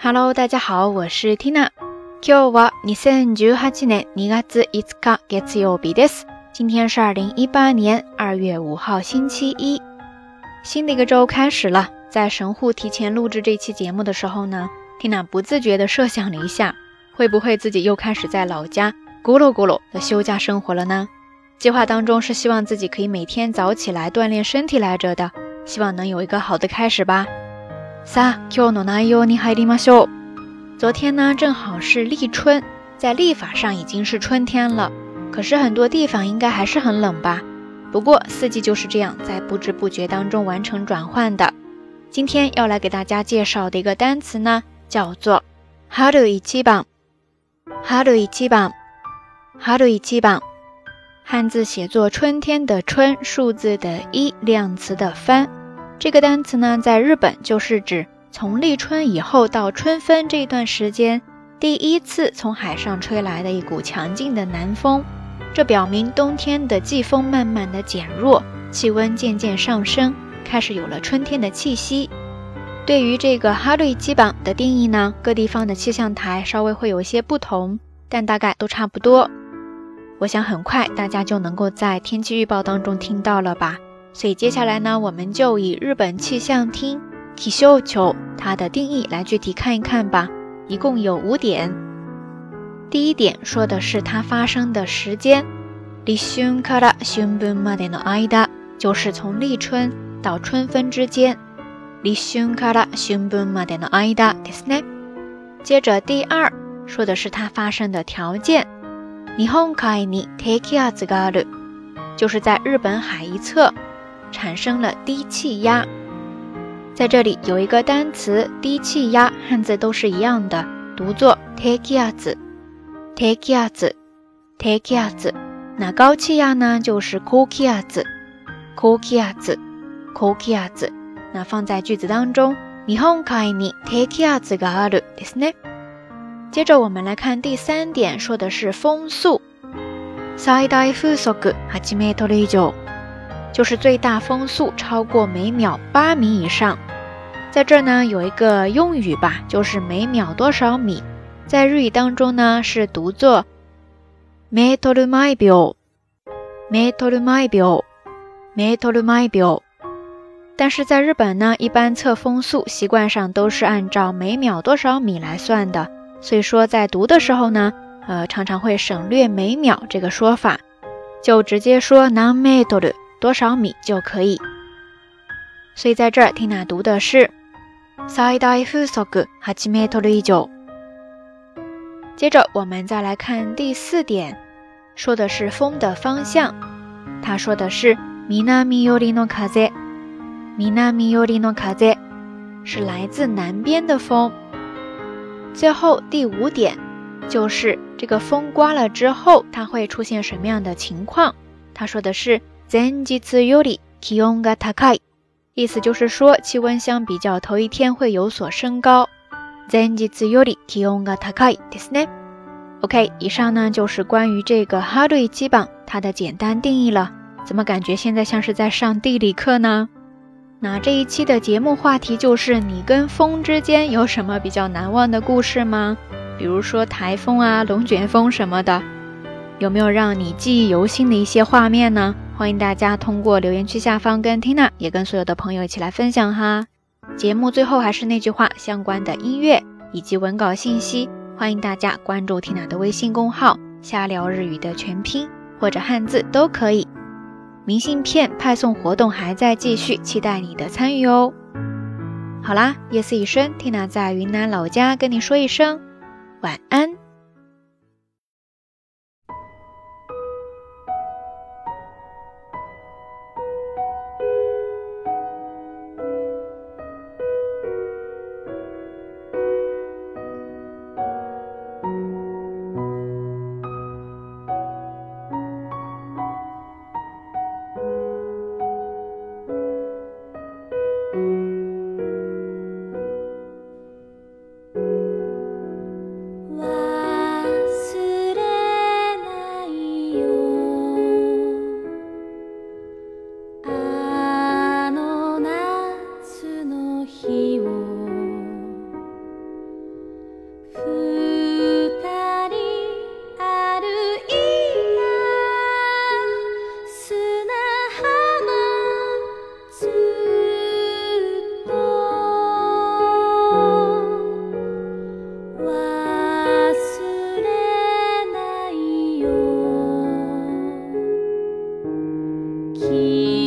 Hello，大家好，我是 Tina。今日は二千十八年二月五日月曜日です。今天是二零一八年二月五号星期一，新的一个周开始了。在神户提前录制这期节目的时候呢，Tina 不自觉地设想了一下，会不会自己又开始在老家咕噜咕噜的休假生活了呢？计划当中是希望自己可以每天早起来锻炼身体来着的，希望能有一个好的开始吧。 さあ、今日の内容に入りましょう。昨天呢，正好是立春，在历法上已经是春天了。可是很多地方应该还是很冷吧？不过四季就是这样，在不知不觉当中完成转换的。今天要来给大家介绍的一个单词呢，叫做春一番。春一番，春一番，汉字写作春天的春，数字的一，量词的番。 这个单词呢，在日本就是指。从立春以后到春分这段时间，第一次从海上吹来的一股强劲的南风，这表明冬天的季风慢慢的减弱，气温渐渐上升，开始有了春天的气息。对于这个哈瑞基榜的定义呢，各地方的气象台稍微会有一些不同，但大概都差不多。我想很快大家就能够在天气预报当中听到了吧。所以接下来呢，我们就以日本气象厅。气象球，它的定义来具体看一看吧。一共有五点。第一点说的是它发生的时间，立春から春分までの間，就是从立春到春分之间。立春から春分までの間ですね。接着第二说的是它发生的条件，日本海に低気圧がある，就是在日本海一侧 产生了低气压。在这里有一个单词低气压，汉字都是一样的，读作 take 压子，take 压子，take 压子。那高气压呢，就是 cool 压子，cool 压子，cool 压子。那放在句子当中，日本海に低気圧があるですね。接着我们来看第三点，说的是风速，最大風速8メートル以上。 就是最大风速超过每秒八米以上，在这儿呢有一个用语吧，就是每秒多少米，在日语当中呢是读作 meter m 秒，meter m 秒，meter m 秒。但是在日本呢，一般测风速习惯上都是按照每秒多少米来算的，所以说在读的时候呢，呃，常常会省略每秒这个说法，就直接说 non meter。多少米就可以，所以在这儿听娜读的是最大風速8メートル以上。接着我们再来看第四点，说的是风的方向，他说的是南寄りの風，南寄りの風是来自南边的风。最后第五点就是这个风刮了之后，它会出现什么样的情况？他说的是。 前日より気温が高い，意思就是说气温相比较头一天会有所升高。前日より気温が高いですね。OK，以上呢就是关于这个哈瑞基榜它的简单定义了。怎么感觉现在像是在上地理课呢？那这一期的节目话题就是你跟风之间有什么比较难忘的故事吗？比如说台风啊、龙卷风什么的，有没有让你记忆犹新的一些画面呢？ 欢迎大家通过留言区下方跟 Tina 也跟所有的朋友一起来分享哈。节目最后还是那句话，相关的音乐以及文稿信息，欢迎大家关注 Tina 的微信公号“瞎聊日语”的全拼或者汉字都可以。明信片派送活动还在继续，期待你的参与哦。好啦，夜色已深，Tina 在云南老家跟你说一声晚安。here.